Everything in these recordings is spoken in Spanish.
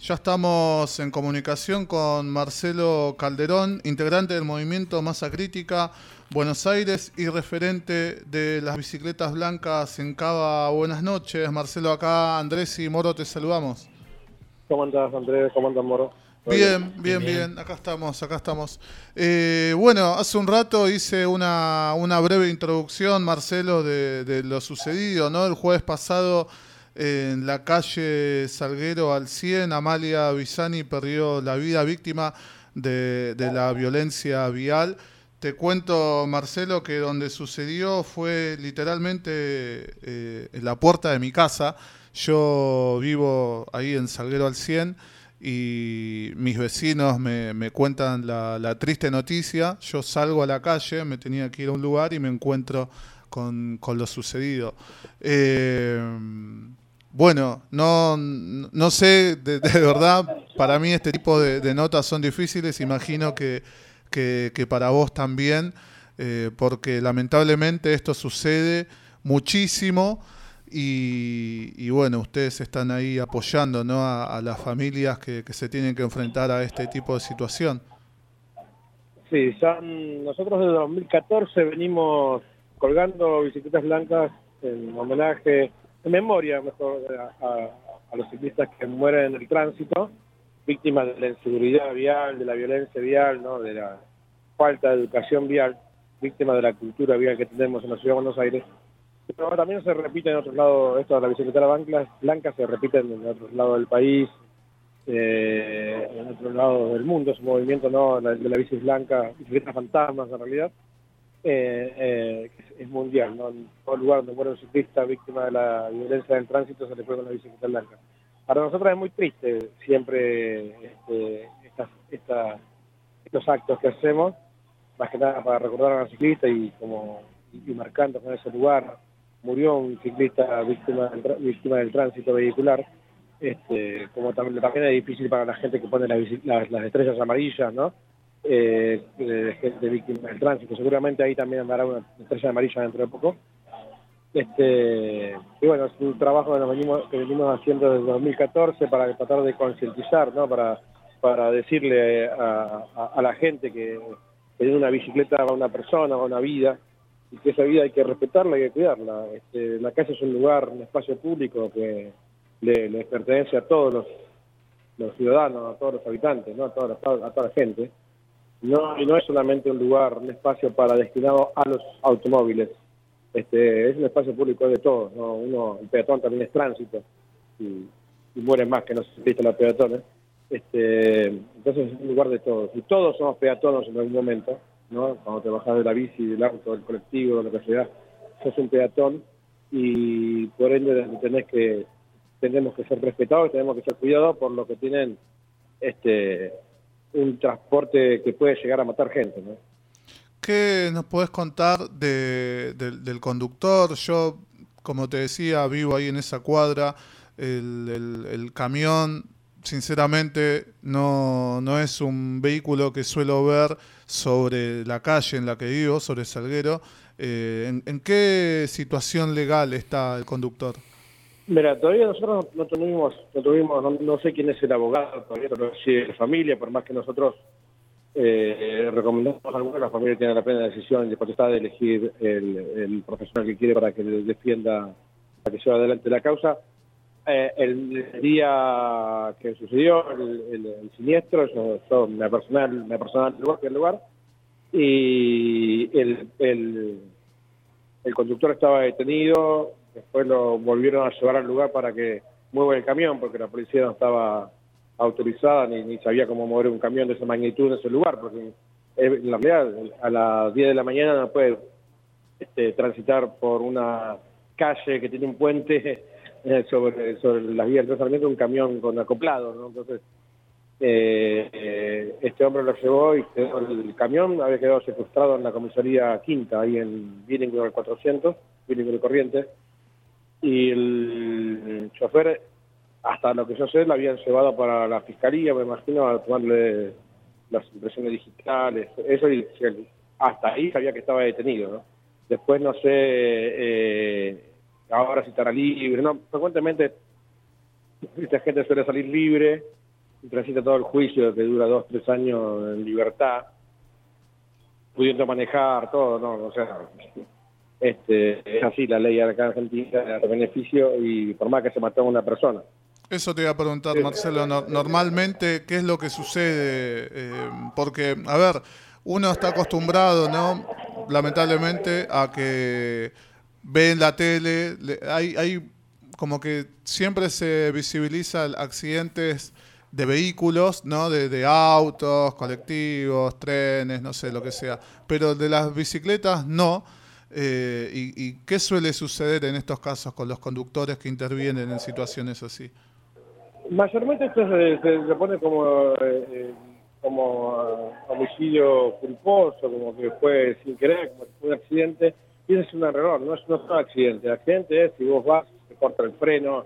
Ya estamos en comunicación con Marcelo Calderón, integrante del movimiento Masa Crítica Buenos Aires y referente de las bicicletas blancas en Cava. Buenas noches, Marcelo. Acá Andrés y Moro te saludamos. ¿Cómo andás, Andrés? ¿Cómo andás, Moro? Bien, bien, bien, Acá estamos, acá estamos. Eh, bueno, hace un rato hice una, breve introducción, Marcelo, de, de lo sucedido, ¿no? El jueves pasado en la calle Salguero al 100, Amalia Bisani perdió la vida víctima de, la violencia vial. Te cuento, Marcelo, que donde sucedió fue literalmente eh, en la puerta de mi casa. Yo vivo ahí en Salguero al 100 y mis vecinos me, cuentan la, triste noticia. Yo salgo a la calle, me tenía que ir a un lugar y me encuentro con, lo sucedido. Eh, bueno, no, no sé, de, verdad, para mí este tipo de, notas son difíciles, imagino que, que, para vos también, eh, porque lamentablemente esto sucede muchísimo y, bueno, ustedes están ahí apoyando ¿no? a, las familias que, se tienen que enfrentar a este tipo de situación. Sí, son, nosotros desde 2014 venimos colgando bicicletas blancas en homenaje en memoria mejor a, los ciclistas que mueren en el tránsito, víctimas de la inseguridad vial, de la violencia vial, ¿no? de la falta de educación vial, víctimas de la cultura vial que tenemos en la ciudad de Buenos Aires. Pero también se repite en otros lados, esto de la bicicleta blanca, se repite en otros lados del país, eh, en otros lados del mundo, es un movimiento ¿no? de la bici blanca, bicicletas fantasmas en realidad, eh, eh, es, mundial, ¿no? En todo lugar donde muere un ciclista víctima de la violencia del tránsito se le pone una bicicleta blanca. Para nosotros es muy triste siempre este, estos actos que hacemos, más que nada para recordar a los ciclistas y como y, marcando con ese lugar murió un ciclista víctima del, víctima del tránsito vehicular. Este, como también, también es difícil para la gente que pone las estrellas amarillas, ¿no? Eh, de gente víctima del tránsito. Seguramente ahí también andará una estrella amarilla dentro de poco. Este, y bueno, es un trabajo que, nos venimos, que venimos haciendo desde 2014 para tratar de concientizar, ¿no? para, para decirle a, a, la gente que, en una bicicleta va una persona, va una vida, y que esa vida hay que respetarla y hay que cuidarla. Este, la calle es un lugar, un espacio público que le, pertenece a todos los, ciudadanos, a todos los habitantes, ¿no? a, toda a toda la gente. No, y no es solamente un lugar, un espacio para destinado a los automóviles. Este, es un espacio público de todos. ¿no? Uno, el peatón también es tránsito y, y mueren más que no se existen los peatones. Este, entonces es un lugar de todos. Y todos somos peatones en algún momento, ¿no? Cuando te bajas de la bici, del auto, del colectivo, de lo que sea, sos un peatón y por ende tenés que, tenemos que ser respetados, tenemos que ser cuidados por lo que tienen este un transporte que puede llegar a matar gente. ¿no? ¿Qué nos puedes contar del conductor? Yo, como te decía, vivo ahí en esa cuadra. El, camión, sinceramente, no, no, es un vehículo que suelo ver sobre la calle en la que vivo, sobre Salguero. Eh, ¿en, qué situación legal está el conductor? Mira, todavía nosotros no, tuvimos, no, tuvimos no, sé quién es el abogado, todavía no sé la familia, por más que nosotros eh, recomendamos a alguna, la familia tiene la plena decisión y potestad de elegir el, profesional que quiere para que le defienda, para que lleve adelante la causa. Eh, el día que sucedió el, siniestro, yo, me personal, me personal lugar el lugar, y el, el, el conductor estaba detenido, Después lo volvieron a llevar al lugar para que mueva el camión, porque la policía no estaba autorizada ni, sabía cómo mover un camión de esa magnitud en ese lugar, porque en realidad a las 10 de la mañana no puede este, transitar por una calle que tiene un puente eh, sobre, sobre las vías de tratamiento un camión con acoplado, ¿no? Entonces, eh, este hombre lo llevó y el camión había quedado secuestrado en la comisaría quinta, ahí en Billingham 400, Billingham Corrientes, y el chofer, hasta lo que yo sé, lo habían llevado para la fiscalía, me imagino, a tomarle las impresiones digitales, eso y hasta ahí sabía que estaba detenido, ¿no? Después no sé eh, ahora si estará libre, no, frecuentemente esta gente suele salir libre transita todo el juicio que dura dos, tres años en libertad, pudiendo manejar todo, no, o sea, este, es así la ley acá en Argentina, el beneficio y por más que se mató a una persona. Eso te iba a preguntar, Marcelo, normalmente, ¿qué es lo que sucede? Eh, porque, a ver, uno está acostumbrado, ¿no? Lamentablemente, a que ve en la tele, hay, hay como que siempre se visibiliza accidentes de vehículos, ¿no? De, de, autos, colectivos, trenes, no sé, lo que sea. Pero de las bicicletas no. Eh, y, qué suele suceder en estos casos con los conductores que intervienen en situaciones así? Mayormente esto se, pone como, eh, eh, como homicidio culposo, como que fue sin querer, como que fue un accidente. Y eso es un error, no es, un accidente. El accidente es si vos vas, te corta el freno,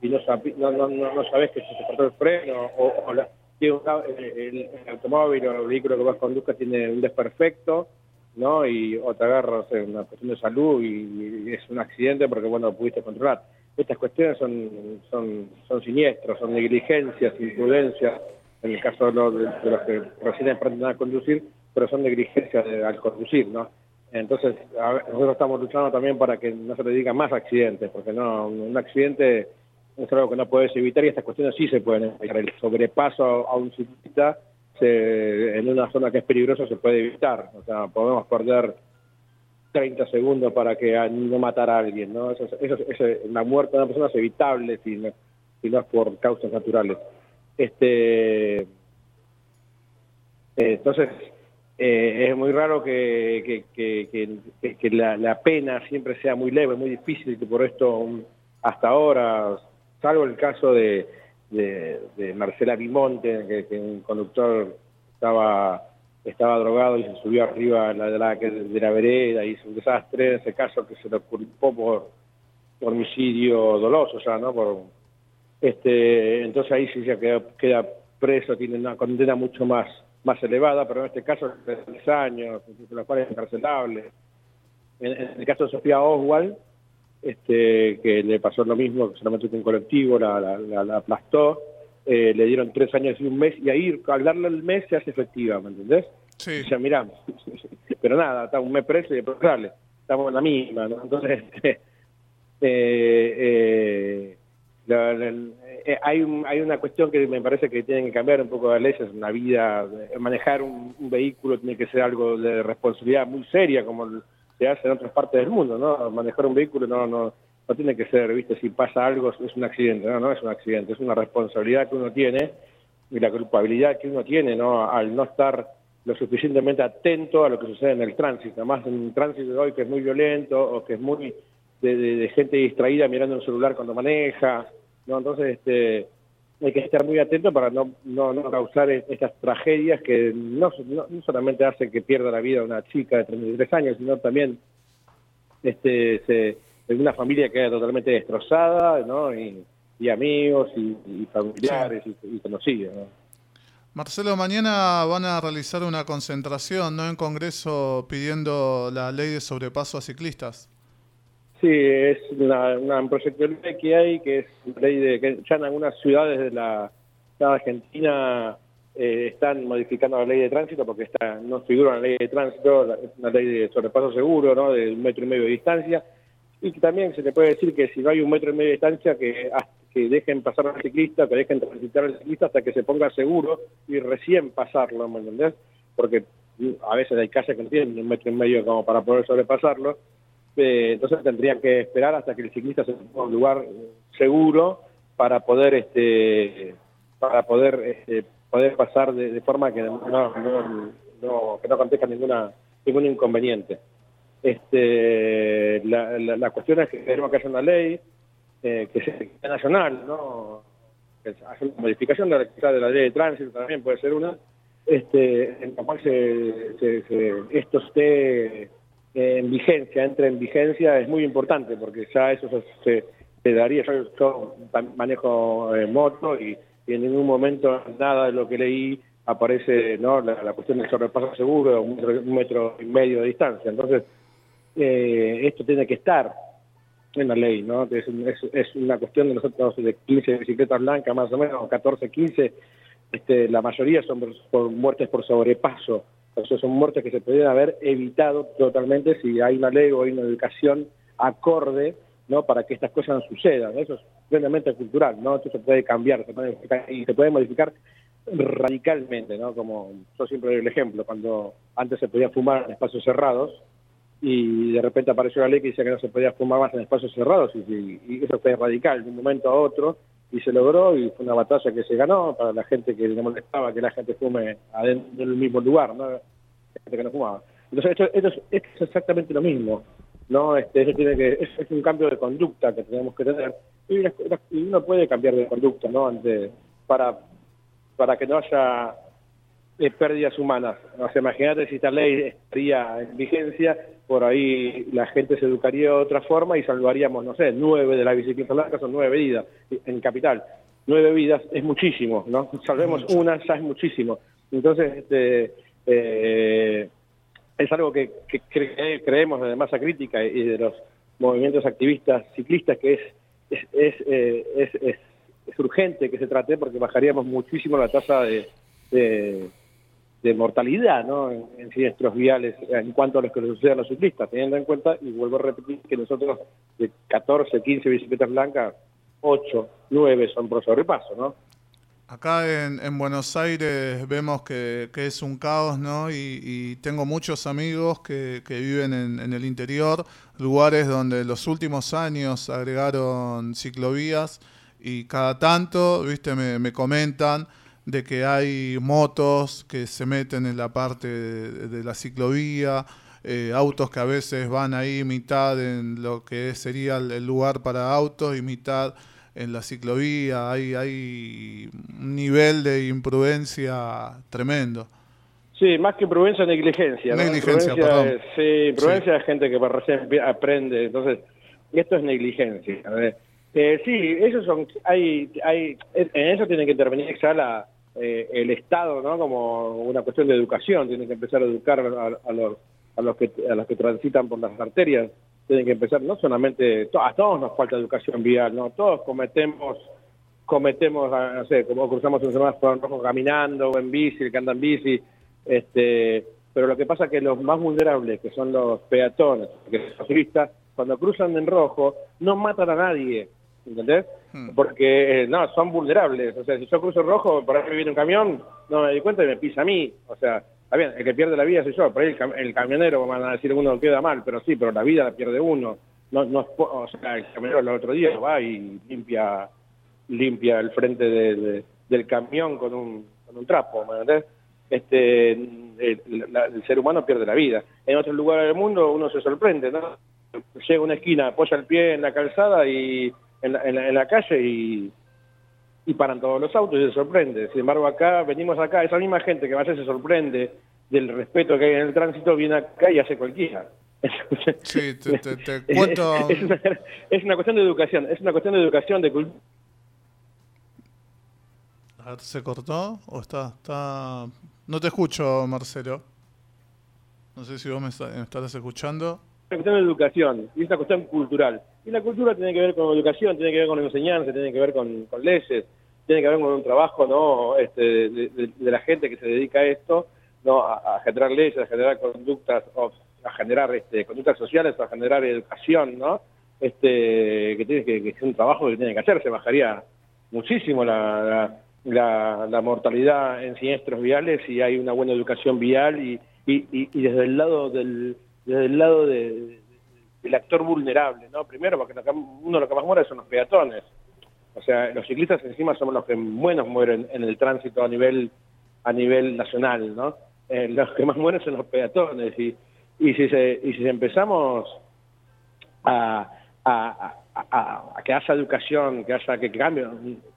y no, no, no, no sabes que se cortó el freno o, la, el, automóvil o el vehículo que vas conduzca tiene un desperfecto, ¿no? Y o te agarras en una cuestión de salud y, es un accidente porque, bueno, lo pudiste controlar. Estas cuestiones son, son, son siniestros, son negligencias, imprudencias, en el caso de los, de, los que recién aprenden a conducir, pero son negligencias al conducir, ¿no? Entonces, nosotros estamos luchando también para que no se le diga más accidentes, porque no, un accidente es algo que no puedes evitar y estas cuestiones sí se pueden evitar. El sobrepaso a un ciclista en una zona que es peligrosa se puede evitar. O sea, podemos perder 30 segundos para que no matar a alguien, ¿no? Eso, eso, la muerte de una persona es evitable si no, si no es por causas naturales. Este, entonces, eh, es muy raro que, que, que, la, la, pena siempre sea muy leve, muy difícil, que por esto hasta ahora salvo el caso de, de, Marcela Bimonte, que, un conductor estaba estaba drogado y se subió arriba de la, de la vereda y hizo un desastre, en ese caso que se le culpó por, homicidio doloso, sea, ¿no? Por, este, entonces ahí sí ya queda, queda preso, tiene una condena mucho más más elevada, pero en este caso de tres años, los cuales es encarcelable. En, en, el caso de Sofía Oswald, este, que le pasó lo mismo, que solamente un colectivo la, la, aplastó, eh, le dieron tres años y un mes, y ahí al darle el mes se hace efectiva, ¿me entendés? Sí. O sea, miramos, pero nada, está un mes preso y después estamos en la misma, ¿no? Entonces, este, eh, eh, hay, un, hay una cuestión que me parece que tienen que cambiar un poco las leyes, una vida, manejar un, un, vehículo tiene que ser algo de responsabilidad muy seria, como se hace en otras partes del mundo, ¿no? Manejar un vehículo no, no, no tiene que ser, ¿viste? Si pasa algo es un accidente, no, no es un accidente, es una responsabilidad que uno tiene y la culpabilidad que uno tiene, ¿no? Al no estar lo suficientemente atento a lo que sucede en el tránsito, además en un tránsito de hoy que es muy violento o que es muy de, gente distraída mirando un celular cuando maneja, ¿no? Entonces, este hay que estar muy atento para no, no, no causar estas tragedias que no, no, solamente hacen que pierda la vida una chica de 33 años, sino también este, se, una familia queda totalmente destrozada, ¿no? Y, amigos y, familiares y, conocidos, Marcelo, mañana van a realizar una concentración ¿no? en Congreso pidiendo la ley de sobrepaso a ciclistas. Sí, es una, un proyecto de ley que hay, que es ley de que ya en algunas ciudades de la, Argentina eh, están modificando la ley de tránsito porque está, no figura la ley de tránsito, es una ley de sobrepaso seguro, ¿no? de un metro y medio de distancia, y que también se le puede decir que si no hay un metro y medio de distancia, que, que dejen pasar al ciclista, que dejen transitar al ciclista hasta que se ponga seguro y recién pasarlo, ¿me entendés? Porque a veces hay calles que no tienen un metro y medio como para poder sobrepasarlo, eh, entonces tendrían que esperar hasta que el ciclista se ponga en un lugar seguro para poder este para poder este, poder pasar de, forma que no, no, que no acontezca ninguna ningún inconveniente. Este, la, la, cuestión es que queremos que haya una ley eh, que sea nacional, ¿no? Que haya una modificación de la, de la ley de tránsito también puede ser una, este, en la cual se, se, esto esté en vigencia, entre en vigencia, es muy importante porque ya eso se, daría. Yo, manejo eh, moto y, en ningún momento nada de lo que leí aparece no la, cuestión del sobrepaso seguro, un metro, un metro y medio de distancia. Entonces, eh, esto tiene que estar en la ley, ¿no? Es, es, una cuestión de nosotros de 15 bicicletas blancas, más o menos, 14, 15, este, la mayoría son por, muertes por sobrepaso, o son muertes que se podrían haber evitado totalmente si hay una ley o hay una educación acorde ¿no? para que estas cosas no sucedan. Eso es plenamente cultural, ¿no? Esto se puede cambiar, se puede modificar, y se puede modificar radicalmente, ¿no? Como yo siempre doy el ejemplo, cuando antes se podía fumar en espacios cerrados y de repente apareció la ley que dice que no se podía fumar más en espacios cerrados y, eso fue radical de un momento a otro y se logró y fue una batalla que se ganó para la gente que le molestaba que la gente fume adentro del mismo lugar, ¿no? Gente que no fumaba. Entonces esto, es, exactamente lo mismo, ¿no? Este, eso tiene que, es, un cambio de conducta que tenemos que tener y, uno puede cambiar de conducta, ¿no? Ante, para para que no haya eh, pérdidas humanas. O sea, imagínate si esta ley estaría en vigencia, por ahí la gente se educaría de otra forma y salvaríamos, no sé, nueve de las bicicletas blancas son nueve vidas en capital. Nueve vidas es muchísimo, ¿no? Salvemos una, ya es muchísimo. Entonces, este, eh, es algo que, creemos de masa crítica y de los movimientos activistas ciclistas que es, es, es, eh, es es urgente que se trate porque bajaríamos muchísimo la tasa de, de, mortalidad ¿no? en, siniestros viales en cuanto a los que les sucede a los ciclistas, teniendo en cuenta, y vuelvo a repetir, que nosotros de 14, 15 bicicletas blancas, 8, 9 son por sobrepaso, ¿no? Acá en, en, Buenos Aires vemos que, es un caos, ¿no? Y, tengo muchos amigos que, que viven en, en, el interior, lugares donde los últimos años agregaron ciclovías y cada tanto, viste, me, comentan de que hay motos que se meten en la parte de, la ciclovía, eh, autos que a veces van ahí mitad en lo que sería el lugar para autos y mitad en la ciclovía. Hay, hay un nivel de imprudencia tremendo. Sí, más que imprudencia, negligencia. Negligencia, perdón. sí, imprudencia es gente que recién aprende. Entonces, esto es negligencia. Eh, sí, esos son, hay, hay, en eso tiene que intervenir la, eh, el Estado, ¿no? Como una cuestión de educación, tiene que empezar a educar a, los, a los que a los que transitan por las arterias, tienen que empezar, no solamente, a todos nos falta educación vial, ¿no? Todos cometemos, cometemos, ah, no sé, como cruzamos un semáforo rojo caminando o en bici, el que anda en bici, este, pero lo que pasa es que los más vulnerables, que son los peatones, que son los turistas, cuando cruzan en rojo, no matan a nadie, ¿entendés? Hmm. Porque, eh, no, son vulnerables. O sea, si yo cruzo rojo, por ahí viene un camión, no me doy cuenta y me pisa a mí. O sea, está bien, el que pierde la vida soy yo. Por ahí el, camionero, van a decir uno queda mal, pero sí, pero la vida la pierde uno. No, no, o sea, el camionero el otro día va y limpia limpia el frente del camión con un, con un trapo, ¿me entendés? Este, el, ser humano pierde la vida. En otros lugares del mundo uno se sorprende, ¿no? Llega a una esquina, apoya el pie en la calzada y en la, calle y, y paran todos los autos y se sorprende. Sin embargo, acá, venimos acá, esa misma gente que a veces se sorprende del respeto que hay en el tránsito, viene acá y hace cualquiera. Sí, te, cuento... es, una, es, una, cuestión de educación, es una cuestión de educación, de cultura. ¿Se cortó o está, está...? No te escucho, Marcelo. No sé si vos me, me estás escuchando una cuestión de educación y es una cuestión cultural. Y la cultura tiene que ver con educación, tiene que ver con enseñanza, tiene que ver con, leyes, tiene que ver con un trabajo no este, de, la gente que se dedica a esto, no a, generar leyes, a generar conductas, a generar este, conductas sociales, a generar educación, ¿no? Este, que tiene que, que es un trabajo que tiene que hacerse, bajaría muchísimo la, la, la, mortalidad en siniestros viales si hay una buena educación vial y, y, y desde el lado del desde el lado de, del actor vulnerable, ¿no? Primero, porque uno de los que más muere son los peatones. O sea, los ciclistas encima somos los que menos mueren en el tránsito a nivel a nivel nacional, ¿no? Eh, los que más mueren son los peatones y, y si se, y si empezamos a, a, a, que haya educación, que haya que cambie,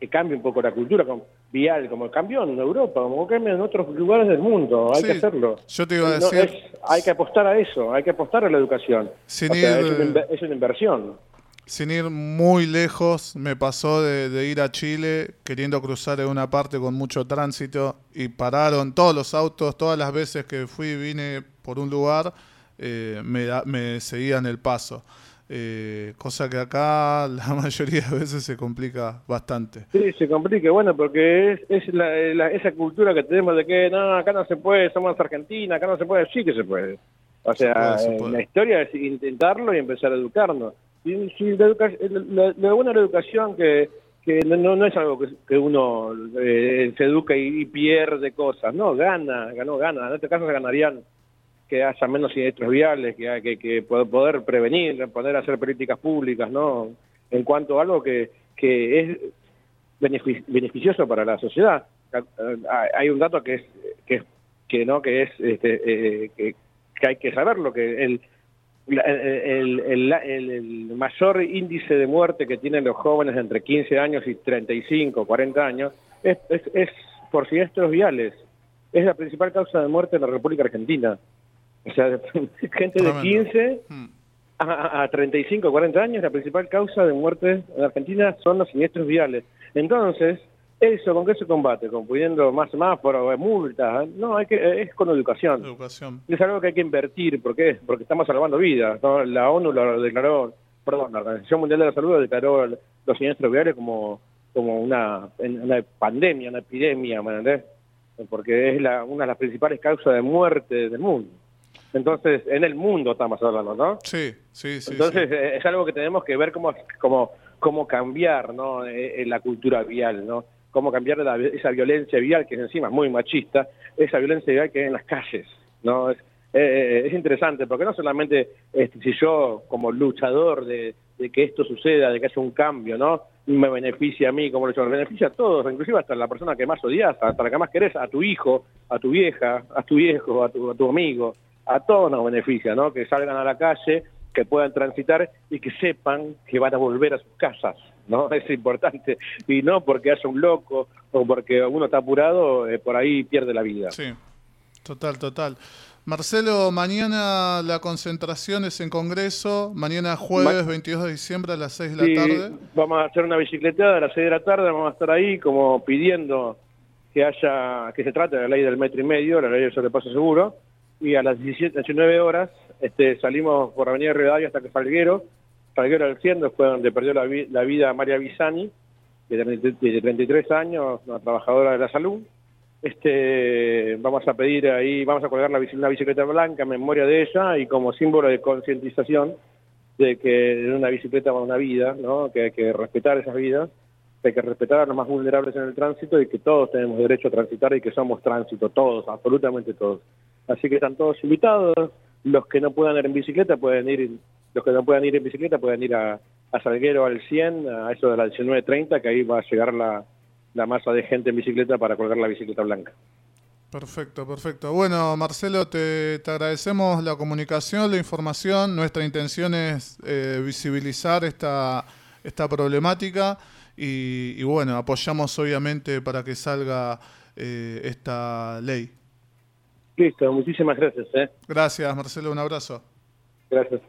que cambie un poco la cultura vial, como cambió en Europa, como cambia en otros lugares del mundo, hay que hacerlo. Yo te iba a decir... hay que apostar a eso, hay que apostar a la educación. Sin ir, es, una, inversión. Sin ir muy lejos, me pasó de, ir a Chile queriendo cruzar en una parte con mucho tránsito y pararon todos los autos, todas las veces que fui vine por un lugar, eh, me, me seguían el paso. Eh, cosa que acá la mayoría de veces se complica bastante. Sí, se complica, bueno, porque es, es la, esa cultura que tenemos de que no, acá no se puede, somos Argentina, acá no se puede, sí que se puede. O sea, eh, la historia es intentarlo y empezar a educarnos. Y, si la, la, buena educación que, que no, no es algo que, uno eh, se educa y, pierde cosas, no, gana, ganó, gana. En este caso se ganarían que haya menos siniestros viales, que, que, que poder prevenir, poder hacer políticas públicas, ¿no? En cuanto a algo que, que es beneficioso para la sociedad. Hay un dato que es que, que no que es este, eh, que, hay que saberlo que el el, el, el, mayor índice de muerte que tienen los jóvenes entre 15 años y 35, 40 años es, es, es por siniestros viales. Es la principal causa de muerte en la República Argentina. O sea, gente de 15 hmm. a, a 35, 40 años, la principal causa de muerte en Argentina son los siniestros viales. Entonces, eso, ¿con qué se combate? ¿Con pudiendo más más por multas? No, hay que, es con educación. educación. Es algo que hay que invertir. ¿Por qué? Porque estamos salvando vidas. La ONU lo declaró, perdón, la Organización Mundial de la Salud declaró los siniestros viales como, como una, una pandemia, una epidemia, ¿me Porque es la, una de las principales causas de muerte del mundo. Entonces, en el mundo estamos hablando, ¿no? Sí, sí, sí. Entonces, es algo que tenemos que ver cómo, cómo, cómo cambiar, ¿no? Eh, en la cultura vial, ¿no? Cómo cambiar esa violencia vial, que es encima muy machista, esa violencia vial que hay en las calles, ¿no? Es, eh, es interesante, porque no solamente este, si yo, como luchador de, de, que esto suceda, de que haya un cambio, ¿no? Me beneficia a mí como luchador, beneficia a todos, inclusive hasta la persona que más odias, hasta la que más querés, a tu hijo, a tu vieja, a tu viejo, a tu, a tu amigo a todos nos beneficia, ¿no? Que salgan a la calle, que puedan transitar y que sepan que van a volver a sus casas, ¿no? Es importante. Y no porque haya un loco o porque uno está apurado, eh, por ahí pierde la vida. Sí, total, total. Marcelo, mañana la concentración es en Congreso, mañana jueves 22 de diciembre a las 6 de la tarde. Vamos a hacer una bicicletada a las 6 de la tarde, vamos a estar ahí como pidiendo que haya, que se trate de la ley del metro y medio, la ley del sobrepaso seguro, y a las 17, 19 horas este, salimos por Avenida Rivadavia hasta que Salguero, Salguero al 100, fue donde perdió la, vida María Bisani, de, de 33 años, una trabajadora de la salud. Este, vamos a pedir ahí, vamos a colgar la, una bicicleta blanca en memoria de ella y como símbolo de concientización de que en una bicicleta va una vida, ¿no? que hay que respetar esas vidas, que hay que respetar a los más vulnerables en el tránsito y que todos tenemos derecho a transitar y que somos tránsito, todos, absolutamente todos. Así que están todos invitados. Los que no puedan ir en bicicleta pueden ir, los que no puedan ir en bicicleta pueden ir a, Salguero al 100, a eso de las 19.30, que ahí va a llegar la, masa de gente en bicicleta para colgar la bicicleta blanca. Perfecto, perfecto. Bueno, Marcelo, te, agradecemos la comunicación, la información. Nuestra intención es eh, visibilizar esta, esta problemática y, bueno, apoyamos obviamente para que salga eh, esta ley. Listo, muchísimas gracias. ¿eh? Gracias, Marcelo, un abrazo. Gracias.